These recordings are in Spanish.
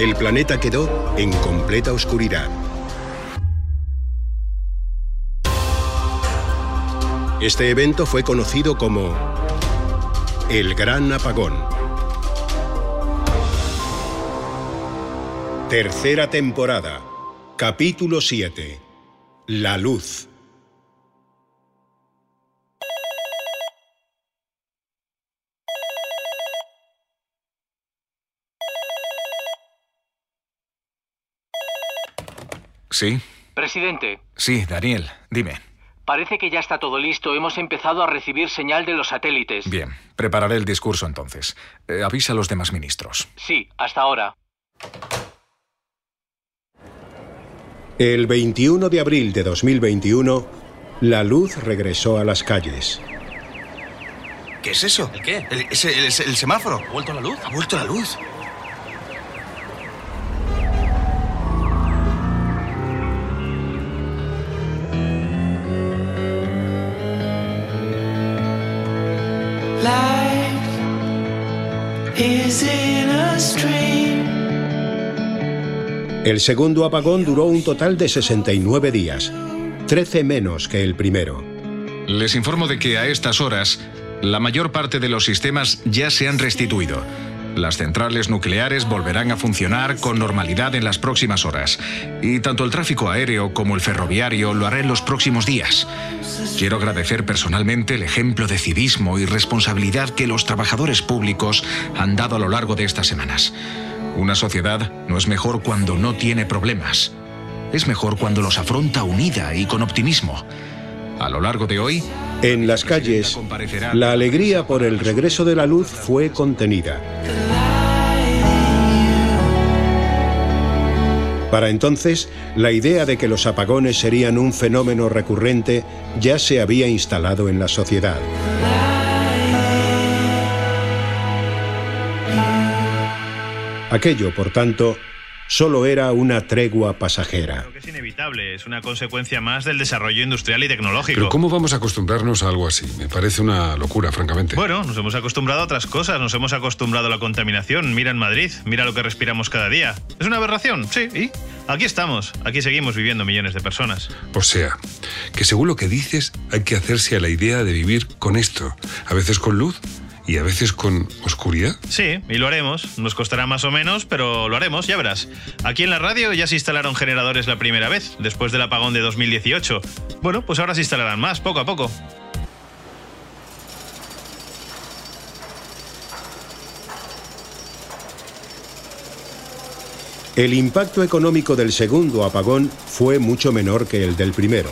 El planeta quedó en completa oscuridad. Este evento fue conocido como el Gran Apagón. Tercera temporada. Capítulo 7. La luz. ¿Sí? Presidente, Sí, Daniel, dime. parece que ya está todo listo. Hemos empezado a recibir señal de los satélites. Bien, prepararé el discurso entonces. Eh, avisa a los demás ministros. Sí, hasta ahora. El 21 de abril de 2021, la luz regresó a las calles. ¿Qué es eso? ¿El qué? El, es el- es el semáforo. ¿Ha vuelto la luz? Ha vuelto la luz. El segundo apagón duró un total de 69 días, 13 menos que el primero. Les informo de que a estas horas la mayor parte de los sistemas ya se han restituido. Las centrales nucleares volverán a funcionar con normalidad en las próximas horas. Y tanto el tráfico aéreo como el ferroviario lo hará en los próximos días. Quiero agradecer personalmente el ejemplo de civismo y responsabilidad que los trabajadores públicos han dado a lo largo de estas semanas. Una sociedad no es mejor cuando no tiene problemas. Es mejor cuando los afronta unida y con optimismo. A lo largo de hoy, En las calles, la alegría por el regreso de la luz fue contenida. Para entonces, la idea de que los apagones serían un fenómeno recurrente ya se había instalado en la sociedad. Aquello, por tanto, solo era una tregua pasajera. Creo que es inevitable, es una consecuencia más del desarrollo industrial y tecnológico. Pero ¿cómo vamos a acostumbrarnos a algo así? Me parece una locura, francamente. Bueno, nos hemos acostumbrado a otras cosas, nos hemos acostumbrado a la contaminación. Mira en Madrid, mira lo que respiramos cada día. ¿Es una aberración? Sí, ¿y? Aquí estamos, aquí seguimos viviendo millones de personas. O sea, que según lo que dices, hay que hacerse a la idea de vivir con esto. A veces con luz y a veces con oscuridad. Sí, y lo haremos. Nos costará más o menos, pero lo haremos, ya verás. Aquí en la radio ya se instalaron generadores la primera vez, después del apagón de 2018. Bueno, pues ahora se instalarán más, poco a poco. El impacto económico del segundo apagón fue mucho menor que el del primero.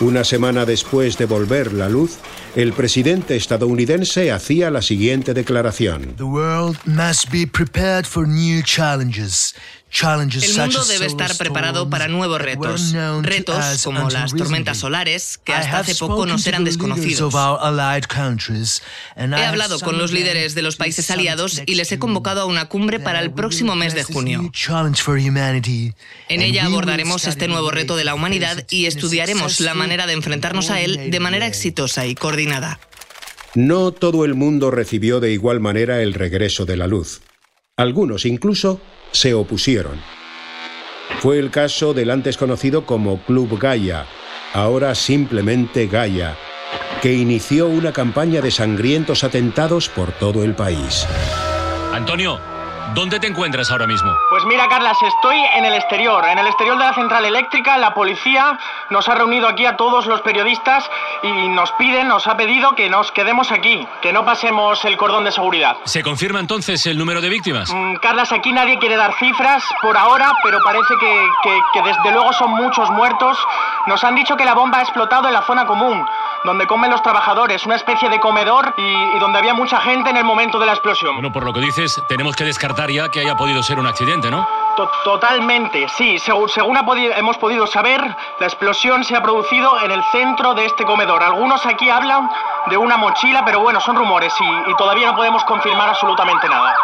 Una semana después de volver la luz, el presidente estadounidense hacía la siguiente declaración. The world must be prepared for new challenges. Challenges El mundo as debe estar preparado para nuevos retos. Retos como las recently. tormentas solares, que I hasta have hace poco spoken nos to eran the leaders desconocidos. of our allied countries, and I He have hablado con los líderes de los to países aliados y les he convocado a una cumbre para el próximo will mes de address this junio. new challenge for humanity, En and ella we will abordaremos study este the nuevo reto de la to humanidad face it y in a estudiaremos la manera de enfrentarnos a él de coordinated manera way. exitosa y coordinada. No todo el mundo recibió de igual manera el regreso de la luz. Algunos incluso se opusieron. Fue el caso del antes conocido como Club Gaia, ahora simplemente Gaia, que inició una campaña de sangrientos atentados por todo el país. Antonio, ¿dónde te encuentras ahora mismo? Pues mira, Carlas, estoy en el exterior, en el exterior de la central eléctrica. La policía nos ha reunido aquí a todos los periodistas y nos piden, nos ha pedido que nos quedemos aquí, que no pasemos el cordón de seguridad. ¿Se confirma entonces el número de víctimas? Mm, Carlas, aquí nadie quiere dar cifras por ahora, pero parece que, que- que desde luego son muchos muertos. Nos han dicho que la bomba ha explotado en la zona común, donde comen los trabajadores, una especie de comedor y, y donde había mucha gente en el momento de la explosión. Bueno, por lo que dices, tenemos que descartar ya que haya podido ser un accidente, ¿no? To- totalmente, sí. Según, según ha podi- hemos podido saber, la explosión se ha producido en el centro de este comedor. Algunos aquí hablan de una mochila, pero bueno, son rumores y, y todavía no podemos confirmar absolutamente nada.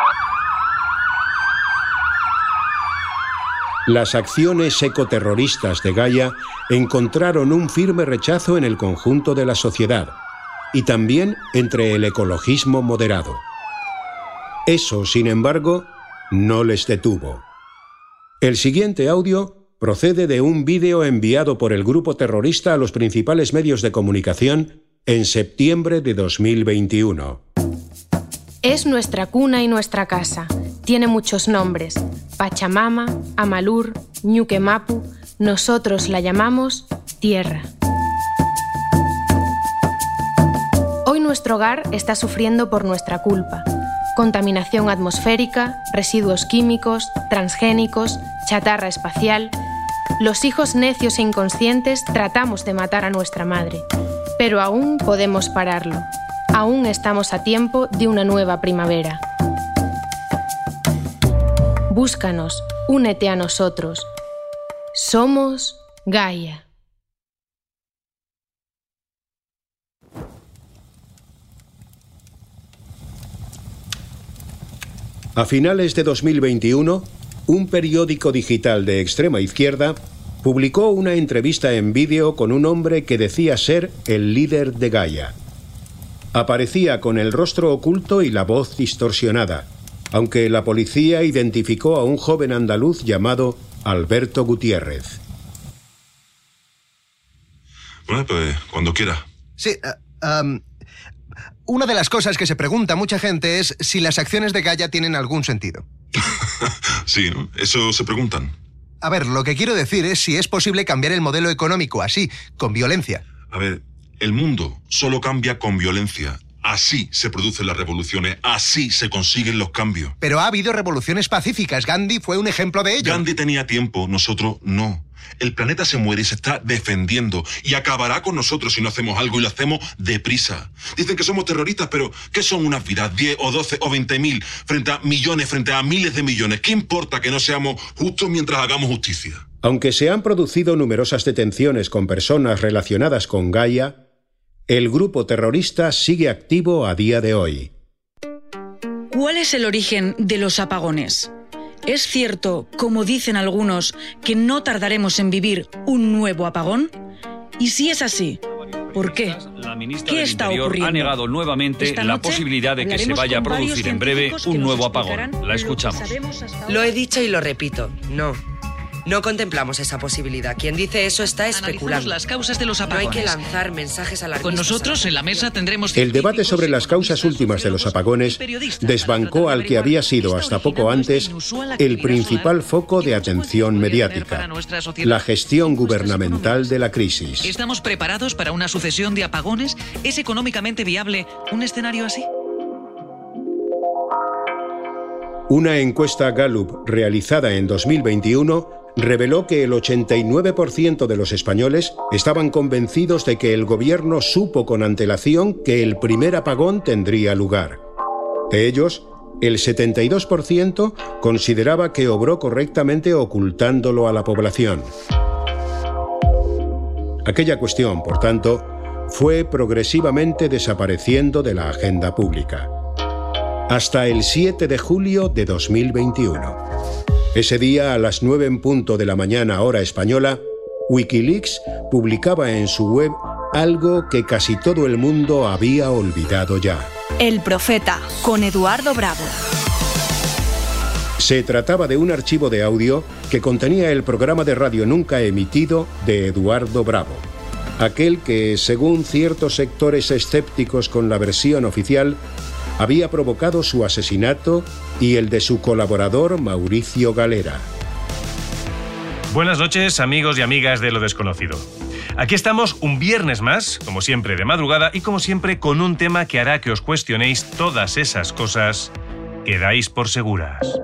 Las acciones ecoterroristas de Gaia encontraron un firme rechazo en el conjunto de la sociedad y también entre el ecologismo moderado. Eso, sin embargo, no les detuvo. El siguiente audio procede de un vídeo enviado por el grupo terrorista a los principales medios de comunicación en septiembre de 2021. Es nuestra cuna y nuestra casa. Tiene muchos nombres. Pachamama, Amalur, Ñuquemapu. Nosotros la llamamos Tierra. Hoy nuestro hogar está sufriendo por nuestra culpa. Contaminación atmosférica, residuos químicos, transgénicos, chatarra espacial. Los hijos necios e inconscientes tratamos de matar a nuestra madre. Pero aún podemos pararlo. Aún estamos a tiempo de una nueva primavera. Búscanos, únete a nosotros. Somos Gaia. A finales de 2021, un periódico digital de extrema izquierda publicó una entrevista en vídeo con un hombre que decía ser el líder de Gaia. Aparecía con el rostro oculto y la voz distorsionada, aunque la policía identificó a un joven andaluz llamado Alberto Gutiérrez. Bueno, pues cuando quiera. Sí, am, una de las cosas que se pregunta mucha gente es si las acciones de Gaia tienen algún sentido. Sí. Eso se preguntan. A ver, lo que quiero decir es si es posible cambiar el modelo económico así, con violencia. A ver, el mundo solo cambia con violencia. Así se producen las revoluciones, así se consiguen los cambios. Pero ha habido revoluciones pacíficas. Gandhi fue un ejemplo de ello. Gandhi tenía tiempo, nosotros no. El planeta se muere y se está defendiendo y acabará con nosotros si no hacemos algo y lo hacemos deprisa. Dicen que somos terroristas, pero ¿qué son unas vidas? ¿10 o 12 o 20 mil frente a millones, frente a miles de millones? ¿Qué importa que no seamos justos mientras hagamos justicia? Aunque se han producido numerosas detenciones con personas relacionadas con Gaia, el grupo terrorista sigue activo a día de hoy. ¿Cuál es el origen de los apagones? ¿Es cierto, como dicen algunos, que no tardaremos en vivir un nuevo apagón? Y si es así, ¿por qué? La ministra ¿Qué del está Interior ocurriendo? ha negado nuevamente la posibilidad de que se vaya a producir en breve un nuevo apagón. La escuchamos. Lo he dicho y lo repito, no. No contemplamos esa posibilidad. Quien dice eso está especulando. las causas de los No hay que apagones. lanzar mensajes alarmistas. Con nosotros en la mesa tendremos El debate sobre las causas últimas de los apagones desbancó al que había sido hasta poco antes el principal foco de atención mediática, la gestión gubernamental de la crisis. ¿Estamos preparados para una sucesión de apagones? ¿Es económicamente viable un escenario así? Una encuesta Gallup realizada en 2021 reveló que el 89% de los españoles estaban convencidos de que el gobierno supo con antelación que el primer apagón tendría lugar. De ellos, el 72% consideraba que obró correctamente ocultándolo a la población. Aquella cuestión, por tanto, fue progresivamente desapareciendo de la agenda pública. Hasta el 7 de julio de 2021. Ese día, a las 9 en punto de la mañana hora española, Wikileaks publicaba en su web algo que casi todo el mundo había olvidado ya. El Profeta, con Eduardo Bravo. Se trataba de un archivo de audio que contenía el programa de radio nunca emitido de Eduardo Bravo, aquel que, según ciertos sectores escépticos con la versión oficial, había provocado su asesinato y el de su colaborador Mauricio Galera. Buenas noches, amigos y amigas de lo desconocido. Aquí estamos un viernes más, como siempre de madrugada y como siempre con un tema que hará que os cuestionéis todas esas cosas que dais por seguras.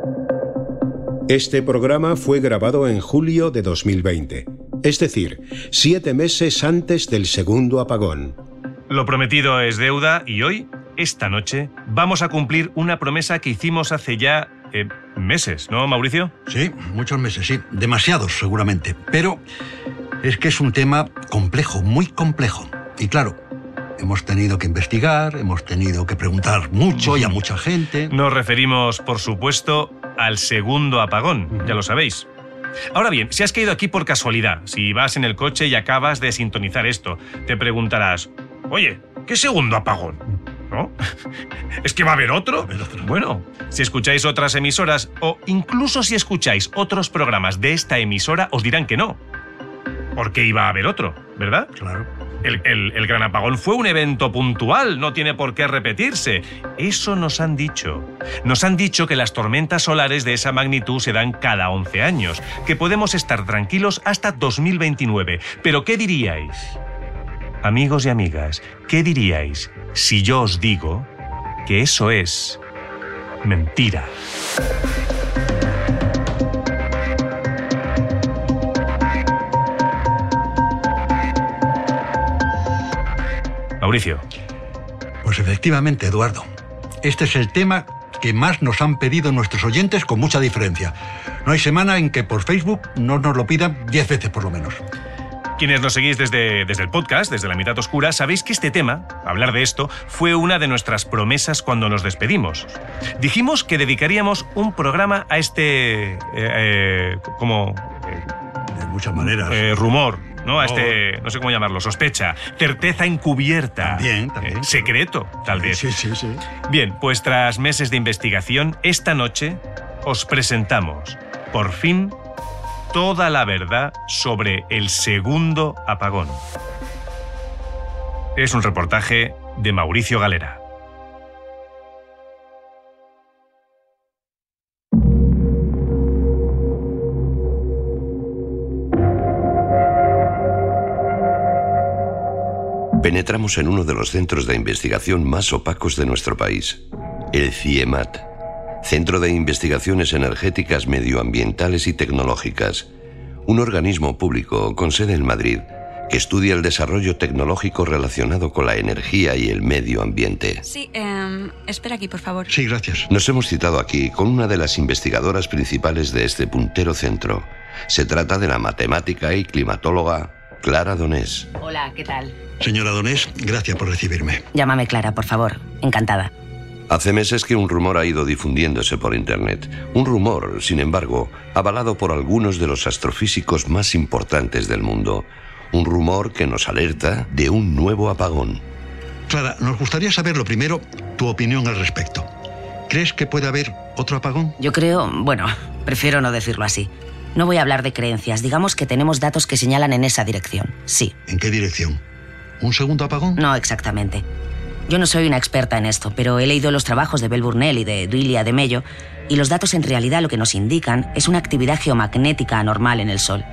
Este programa fue grabado en julio de 2020, es decir, siete meses antes del segundo apagón. Lo prometido es deuda y hoy, esta noche, vamos a cumplir una promesa que hicimos hace ya eh, meses, ¿no, Mauricio? Sí, muchos meses, sí. Demasiados, seguramente. Pero es que es un tema complejo, muy complejo. Y claro, hemos tenido que investigar, hemos tenido que preguntar mucho y a mucha gente. Nos referimos, por supuesto, al segundo apagón, ya lo sabéis. Ahora bien, si has caído aquí por casualidad, si vas en el coche y acabas de sintonizar esto, te preguntarás, oye, ¿qué segundo apagón? ¿No? ¿Es que va a haber otro? Bueno, si escucháis otras emisoras o incluso si escucháis otros programas de esta emisora, os dirán que no. Porque iba a haber otro, ¿verdad? Claro. El, el- el gran apagón fue un evento puntual, no tiene por qué repetirse. Eso nos han dicho. Nos han dicho que las tormentas solares de esa magnitud se dan cada 11 años, que podemos estar tranquilos hasta 2029. Pero ¿qué diríais? Amigos y amigas, ¿qué diríais si yo os digo que eso es mentira? Mauricio. Pues efectivamente, Eduardo. Este es el tema que más nos han pedido nuestros oyentes con mucha diferencia. No hay semana en que por Facebook no nos lo pidan 10 veces por lo menos. Quienes nos seguís desde, desde el podcast, desde la mitad oscura, sabéis que este tema, hablar de esto, fue una de nuestras promesas cuando nos despedimos. Dijimos que dedicaríamos un programa a este... eh, eh, como... de muchas maneras. Eh, rumor, ¿no? A este, no sé cómo llamarlo, sospecha, certeza encubierta. También, también. Eh, secreto, tal vez. Sí, sí, sí. Bien, pues tras meses de investigación, esta noche os presentamos, por fin, toda la verdad sobre el segundo apagón. Es un reportaje de Mauricio Galera. Penetramos en uno de los centros de investigación más opacos de nuestro país, el CIEMAT, Centro de Investigaciones Energéticas Medioambientales y Tecnológicas, un organismo público con sede en Madrid que estudia el desarrollo tecnológico relacionado con la energía y el medio ambiente. Sí, em, espera aquí, por favor. Sí, gracias. Nos hemos citado aquí con una de las investigadoras principales de este puntero centro. Se trata de la matemática y climatóloga Clara Donés. Hola, ¿qué tal? Señora Donés, gracias por recibirme. Llámame Clara, por favor. Encantada. Hace meses que un rumor ha ido difundiéndose por Internet. Un rumor, sin embargo, avalado por algunos de los astrofísicos más importantes del mundo. Un rumor que nos alerta de un nuevo apagón. Clara, nos gustaría saber lo primero, tu opinión al respecto. ¿Crees que puede haber otro apagón? Yo creo, bueno, prefiero no decirlo así. No voy a hablar de creencias. Digamos que tenemos datos que señalan en esa dirección. Sí. ¿En qué dirección? ¿Un segundo apagón? No exactamente. Yo no soy una experta en esto, pero he leído los trabajos de Bell Burnell y de Duilia de Mello, y los datos en realidad lo que nos indican es una actividad geomagnética anormal en el Sol.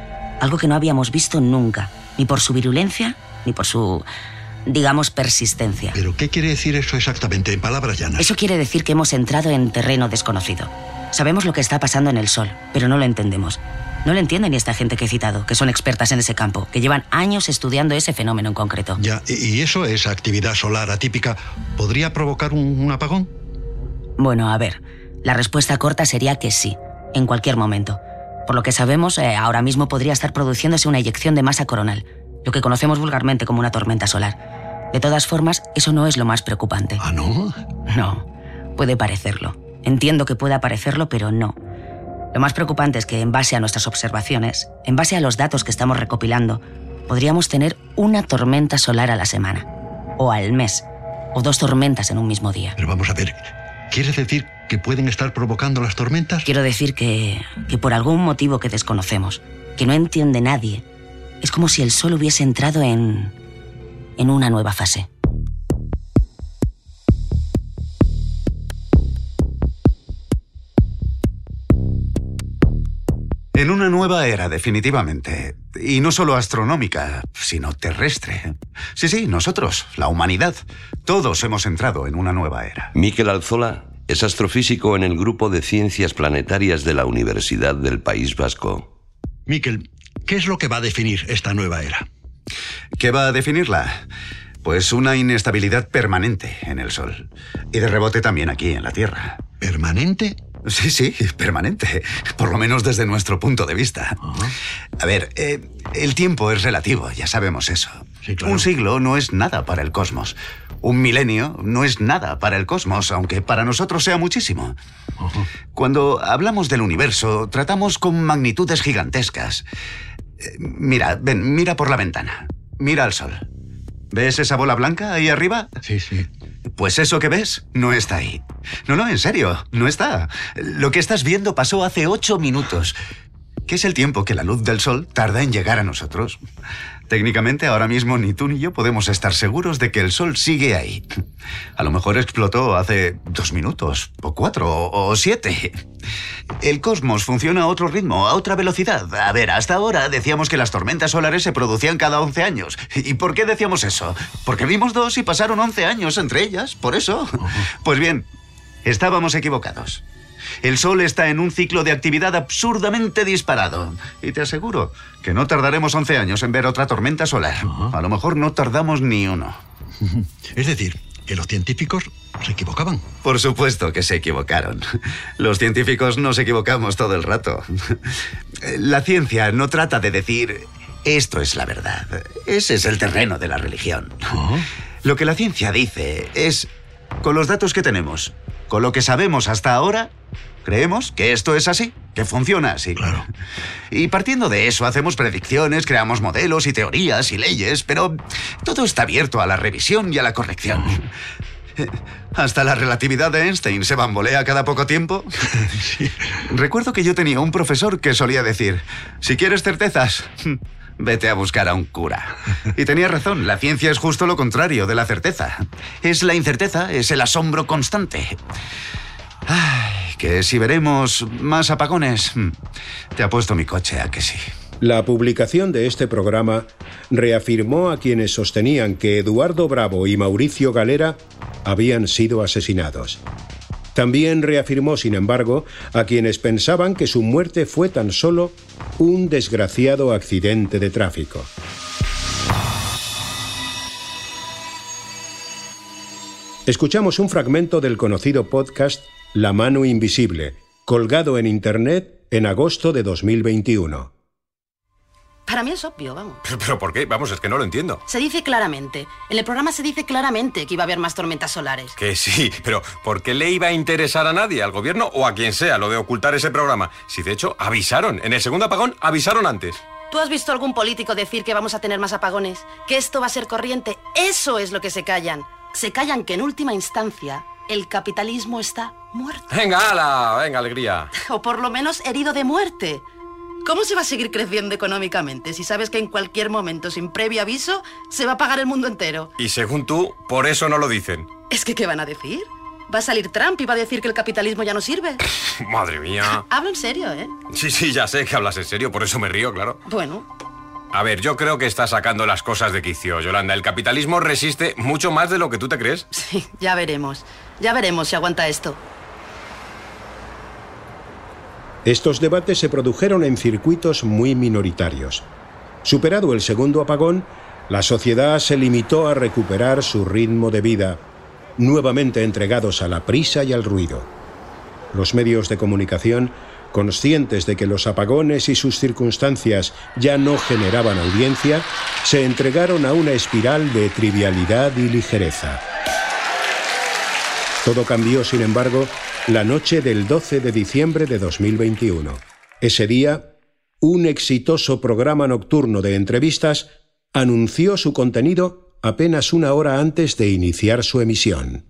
Algo que no habíamos visto nunca, ni por su virulencia, ni por su, digamos, persistencia. ¿Pero qué quiere decir eso exactamente, en palabras llanas? Eso quiere decir que hemos entrado en terreno desconocido. Sabemos lo que está pasando en el Sol, pero no lo entendemos. No lo entiende ni esta gente que he citado, que son expertas en ese campo, que llevan años estudiando ese fenómeno en concreto. Ya, y y eso, esa actividad solar atípica, ¿podría provocar un, un apagón? Bueno, a ver, la respuesta corta sería que sí, en cualquier momento. Por lo que sabemos, eh, ahora mismo podría estar produciéndose una eyección de masa coronal, lo que conocemos vulgarmente como una tormenta solar. De todas formas, eso no es lo más preocupante. ¿Ah, no? No, puede parecerlo. Entiendo que pueda parecerlo, pero no. Lo más preocupante es que, en base a nuestras observaciones, en base a los datos que estamos recopilando, podríamos tener una tormenta solar a la semana, o al mes, o dos tormentas en un mismo día. Pero vamos a ver, ¿quieres decir que pueden estar provocando las tormentas? Quiero decir que, que por algún motivo que desconocemos, que no entiende nadie, es como si el Sol hubiese entrado en... en una nueva fase. En una nueva era, definitivamente. Y no solo astronómica, sino terrestre. Sí, sí, nosotros, la humanidad. Todos hemos entrado en una nueva era. Miquel Alzola es astrofísico en el grupo de ciencias planetarias de la Universidad del País Vasco. Miquel, ¿qué es lo que va a definir esta nueva era? ¿Qué va a definirla? Pues una inestabilidad permanente en el Sol. Y de rebote también aquí en la Tierra. ¿Permanente? Sí, sí, permanente. Por lo menos desde nuestro punto de vista. A ver, eh, el tiempo es relativo, ya sabemos eso. Un siglo no es nada para el cosmos. Un milenio no es nada para el cosmos, aunque para nosotros sea muchísimo. Cuando hablamos del universo, tratamos con magnitudes gigantescas. Eh, Mira, ven, mira por la ventana. Mira al sol. ¿Ves esa bola blanca ahí arriba? Sí, sí. Pues eso que ves no está ahí. No, no, en serio, no está. Lo que estás viendo pasó hace ocho minutos, que es el tiempo que la luz del sol tarda en llegar a nosotros. Técnicamente, ahora mismo ni tú ni yo podemos estar seguros de que el sol sigue ahí. A lo mejor explotó hace dos minutos, o cuatro, o, siete. El cosmos funciona a otro ritmo, a otra velocidad. A ver, hasta ahora decíamos que las tormentas solares se producían cada 11 años. ¿Y por qué decíamos eso? Porque vimos dos y pasaron 11 años entre ellas, por eso. Pues bien, estábamos equivocados. El Sol está en un ciclo de actividad absurdamente disparado. Y te aseguro que no tardaremos 11 años en ver otra tormenta solar. A lo mejor no tardamos ni uno. Es decir, que los científicos se equivocaban. Por supuesto que se equivocaron. Los científicos nos equivocamos todo el rato. La ciencia no trata de decir esto es la verdad. Ese es el terreno de la religión. Lo que la ciencia dice es, con los datos que tenemos, con lo que sabemos hasta ahora, creemos que esto es así, que funciona así. Claro. Y partiendo de eso hacemos predicciones, creamos modelos y teorías y leyes, pero todo está abierto a la revisión y a la corrección. Hasta la relatividad de Einstein se bambolea cada poco tiempo. Recuerdo que yo tenía un profesor que solía decir, si quieres certezas, vete a buscar a un cura. Y tenía razón, la ciencia es justo lo contrario de la certeza. Es la incerteza, es el asombro constante. Ay, que si veremos más apagones, hmm, te apuesto mi coche a que sí. La publicación de este programa reafirmó a quienes sostenían que Eduardo Bravo y Mauricio Galera habían sido asesinados. También reafirmó, sin embargo, a quienes pensaban que su muerte fue tan solo un desgraciado accidente de tráfico. Escuchamos un fragmento del conocido podcast La mano invisible, colgado en Internet en agosto de 2021. Para mí es obvio, vamos. ¿Pero, pero por qué? Vamos, es que no lo entiendo. Se dice claramente. En el programa se dice claramente que iba a haber más tormentas solares. Que sí, pero ¿por qué le iba a interesar a nadie, al gobierno o a quien sea, lo de ocultar ese programa? Si de hecho avisaron, en el segundo apagón avisaron antes. ¿Tú has visto algún político decir que vamos a tener más apagones? ¿Que esto va a ser corriente? Eso es lo que se callan. Se callan que en última instancia el capitalismo está muerto. Venga, ala, venga, alegría. O por lo menos herido de muerte. ¿Cómo se va a seguir creciendo económicamente si sabes que en cualquier momento, sin previo aviso, se va a pagar el mundo entero? Y según tú, por eso no lo dicen. Es que, ¿qué van a decir? Va a salir Trump y va a decir que el capitalismo ya no sirve. Madre mía. Hablo en serio, ¿eh? Sí, sí, ya sé que hablas en serio, por eso me río, claro. Bueno, A ver, yo creo que estás sacando las cosas de quicio, Yolanda. El capitalismo resiste mucho más de lo que tú te crees. sí, ya veremos. Ya veremos si aguanta esto. Estos debates se produjeron en circuitos muy minoritarios. Superado el segundo apagón, la sociedad se limitó a recuperar su ritmo de vida, nuevamente entregados a la prisa y al ruido. Los medios de comunicación, conscientes de que los apagones y sus circunstancias ya no generaban audiencia, se entregaron a una espiral de trivialidad y ligereza. Todo cambió, sin embargo, la noche del 12 de diciembre de 2021. Ese día, un exitoso programa nocturno de entrevistas anunció su contenido apenas una hora antes de iniciar su emisión.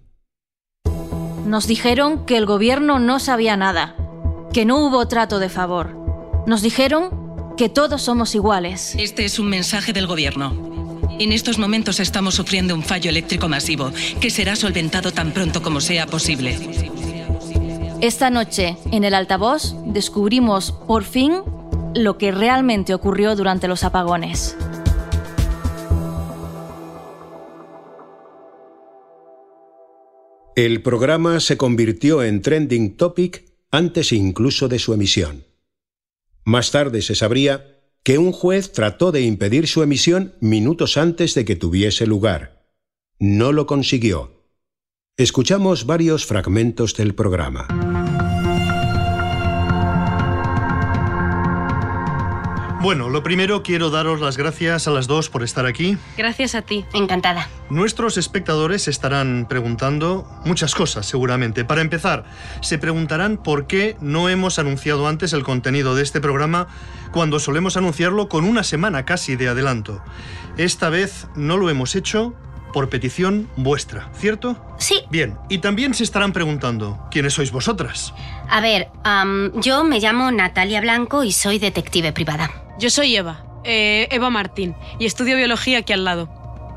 Nos dijeron que el gobierno no sabía nada, que no hubo trato de favor. Nos dijeron que todos somos iguales. Este es un mensaje del gobierno. En estos momentos estamos sufriendo un fallo eléctrico masivo que será solventado tan pronto como sea posible. Esta noche, en el altavoz, descubrimos por fin lo que realmente ocurrió durante los apagones. El programa se convirtió en trending topic antes incluso de su emisión. Más tarde se sabría que un juez trató de impedir su emisión minutos antes de que tuviese lugar. No lo consiguió. Escuchamos varios fragmentos del programa. Bueno, lo primero quiero daros las gracias a las dos por estar aquí. Gracias a ti. Encantada. Nuestros espectadores estarán preguntando muchas cosas, seguramente. Para empezar, se preguntarán por qué no hemos anunciado antes el contenido de este programa cuando solemos anunciarlo con una semana casi de adelanto. Esta vez no lo hemos hecho por petición vuestra, ¿cierto? Sí. Bien, y también se estarán preguntando, ¿quiénes sois vosotras? A ver, am, yo me llamo Natalia Blanco y soy detective privada. Yo soy Eva, eh, Eva Martín, y estudio biología aquí al lado,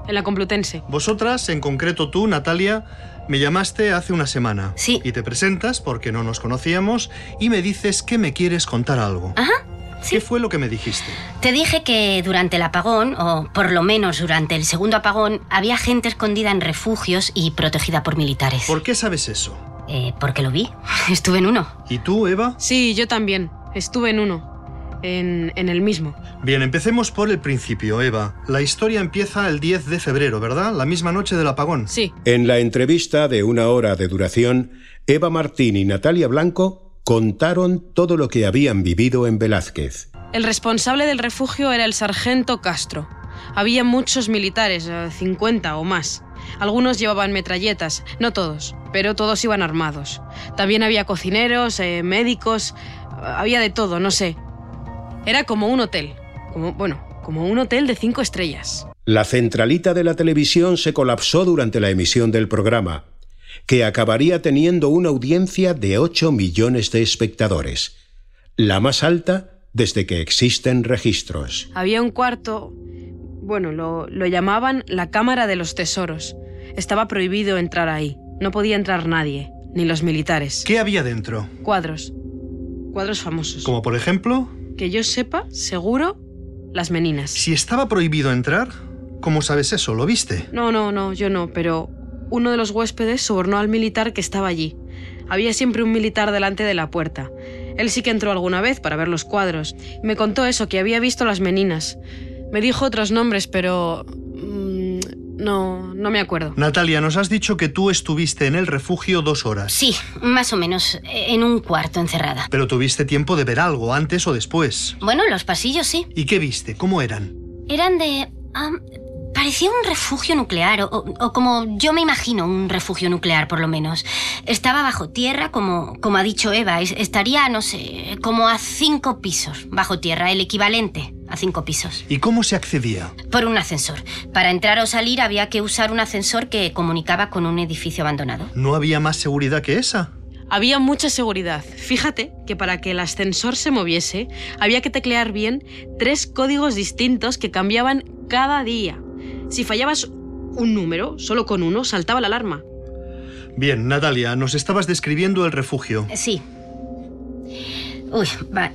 en la Complutense. Vosotras, en concreto tú, Natalia, me llamaste hace una semana. Sí. Y te presentas porque no nos conocíamos y me dices que me quieres contar algo. Ajá. ¿Qué fue lo que me dijiste? Te dije que durante el apagón, o por lo menos durante el segundo apagón, había gente escondida en refugios y protegida por militares. ¿Por qué sabes eso? Eh, porque lo vi. Estuve en uno. ¿Y tú, Eva? Sí, yo también. Estuve en uno. En, en el mismo. Bien, empecemos por el principio, Eva. La historia empieza el 10 de febrero, ¿verdad? La misma noche del apagón. Sí. En la entrevista de una hora de duración, Eva Martín y Natalia Blanco contaron todo lo que habían vivido en Velázquez. El responsable del refugio era el sargento Castro. Había muchos militares, eh, 50 o más. Algunos llevaban metralletas, no todos, pero todos iban armados. También había cocineros, eh, médicos, había de todo, no sé. Era como un hotel, como bueno, como un hotel de cinco estrellas. La centralita de la televisión se colapsó durante la emisión del programa, que acabaría teniendo una audiencia de 8 millones de espectadores, la más alta desde que existen registros. Había un cuarto, bueno, lo, lo llamaban la Cámara de los Tesoros. Estaba prohibido entrar ahí. No podía entrar nadie, ni los militares. ¿Qué había dentro? Cuadros. Cuadros famosos. Como por ejemplo, Que yo sepa, seguro, las meninas. si estaba prohibido entrar, ¿cómo sabes eso? ¿Lo viste? No, no, no, yo no, pero uno de los huéspedes sobornó al militar que estaba allí. Había siempre un militar delante de la puerta. Él sí que entró alguna vez para ver los cuadros. Me contó eso, que había visto las meninas. Me dijo otros nombres, pero... no, no me acuerdo. Natalia, nos has dicho que tú estuviste en el refugio dos horas. Sí, más o menos, en un cuarto encerrada. Pero tuviste tiempo de ver algo antes o después. Bueno, los pasillos sí. ¿Y qué viste? ¿Cómo eran? Eran de... parecía un refugio nuclear, o, o como yo me imagino un refugio nuclear, por lo menos. Estaba bajo tierra, como, como ha dicho Eva. Es- estaría, no sé, como a cinco pisos bajo tierra, el equivalente a cinco pisos. ¿Y cómo se accedía? Por un ascensor. Para entrar o salir había que usar un ascensor que comunicaba con un edificio abandonado. ¿No había más seguridad que esa? Había mucha seguridad. Fíjate que para que el ascensor se moviese, había que teclear bien tres códigos distintos que cambiaban cada día. Si fallabas un número, solo con uno, saltaba la alarma. Bien, Natalia, nos estabas describiendo el refugio. Sí. Uy,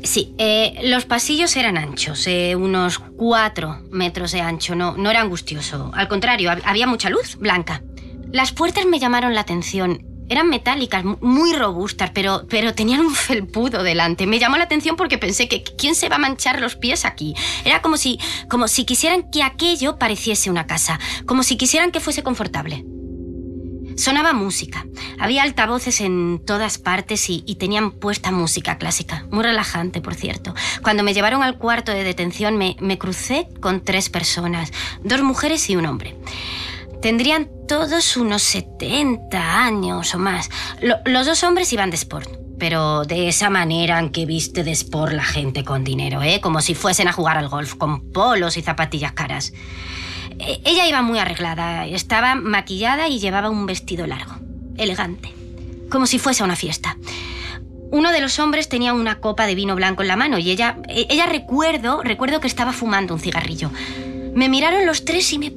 sí. eh, los pasillos eran anchos, eh, unos cuatro metros de ancho. No, no era angustioso. Al contrario, hab- había mucha luz blanca. Las puertas me llamaron la atención. Eran metálicas, mu- muy robustas, pero, pero tenían un felpudo delante. Me llamó la atención porque pensé que ¿quién se va a manchar los pies aquí? Era como si, como si quisieran que aquello pareciese una casa, como si quisieran que fuese confortable. Sonaba música. Había altavoces en todas partes y, tenían puesta música clásica. Muy relajante, por cierto. Cuando me llevaron al cuarto de detención me, crucé con tres personas, dos mujeres y un hombre. Tendrían todos unos 70 años o más. Lo- los dos hombres iban de sport. Pero de esa manera en que viste de sport la gente con dinero, ¿eh? Como si fuesen a jugar al golf, con polos y zapatillas caras. Eh, Ella iba muy arreglada, estaba maquillada y llevaba un vestido largo, elegante, como si fuese a una fiesta. Uno de los hombres tenía una copa de vino blanco en la mano y ella, e- ella recuerdo, recuerdo que estaba fumando un cigarrillo. Me miraron los tres y me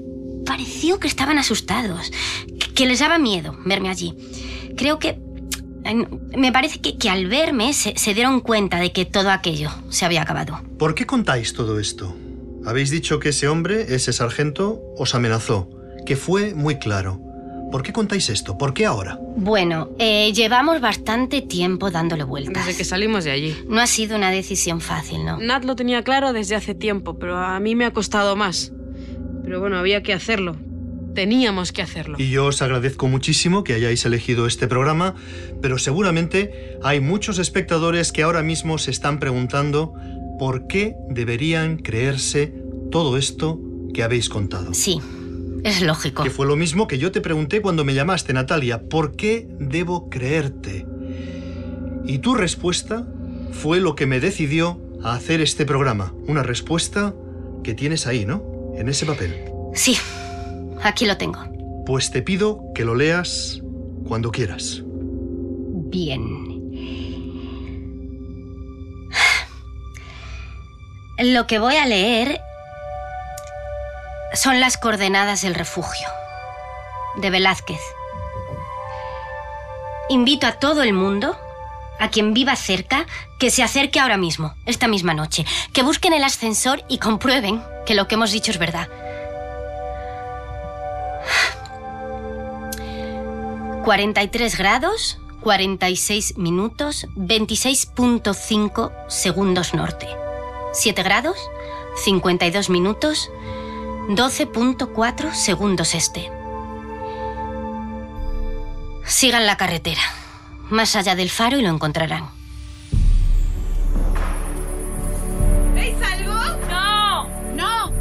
pareció que estaban asustados, que- les daba miedo verme allí. Creo que me parece que, que al verme se, se dieron cuenta de que todo aquello se había acabado. ¿Por qué contáis todo esto? Habéis dicho que ese hombre, ese sargento, os amenazó, que fue muy claro. ¿Por qué contáis esto? ¿Por qué ahora? Bueno, eh, llevamos bastante tiempo dándole vueltas. Desde que salimos de allí. No ha sido una decisión fácil, ¿no? Nat lo tenía claro desde hace tiempo, pero a mí me ha costado más. Pero bueno, había que hacerlo. Teníamos que hacerlo. Y yo os agradezco muchísimo que hayáis elegido este programa, pero seguramente hay muchos espectadores que ahora mismo se están preguntando por qué deberían creerse todo esto que habéis contado. Sí, es lógico. Que fue lo mismo que yo te pregunté cuando me llamaste, Natalia. ¿Por qué debo creerte? Y tu respuesta fue lo que me decidió a hacer este programa. Una respuesta que tienes ahí, ¿no? En ese papel. Sí, aquí lo tengo. Pues te pido que lo leas cuando quieras. Bien. Lo que voy a leer son las coordenadas del refugio de Velázquez. Invito a todo el mundo, a quien viva cerca, que se acerque ahora mismo, esta misma noche, que busquen el ascensor y comprueben que lo que hemos dicho es verdad. 43 grados, 46 minutos, 26.5 segundos norte. 7 grados, 52 minutos, 12.4 segundos este. Sigan la carretera. Más allá del faro y lo encontrarán. ¿Veis algo? ¡No! ¡No!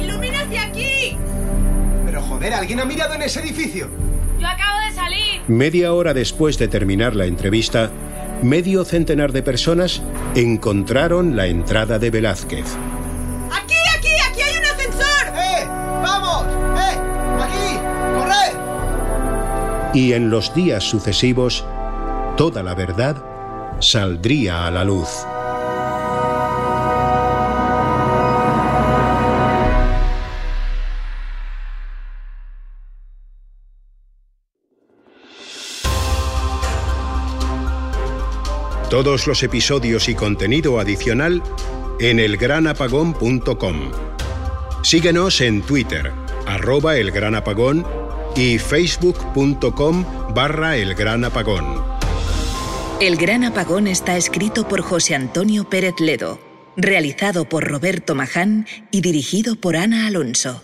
¡Ilumina hacia aquí! Pero joder, ¿alguien ha mirado en ese edificio? ¡Yo acabo de salir! Media hora después de terminar la entrevista, medio centenar de personas encontraron la entrada de Velázquez. ¡Aquí, aquí! ¡Aquí hay un ascensor! ¡Eh! ¡Vamos! ¡Eh! ¡Aquí! ¡Corred! Y en los días sucesivos, toda la verdad saldría a la luz. Todos los episodios y contenido adicional en elgranapagón.com. Síguenos en Twitter, arroba elgranapagón y facebook.com barra elgranapagón. El Gran Apagón está escrito por José Antonio Pérez Ledo, realizado por Roberto Maján y dirigido por Ana Alonso.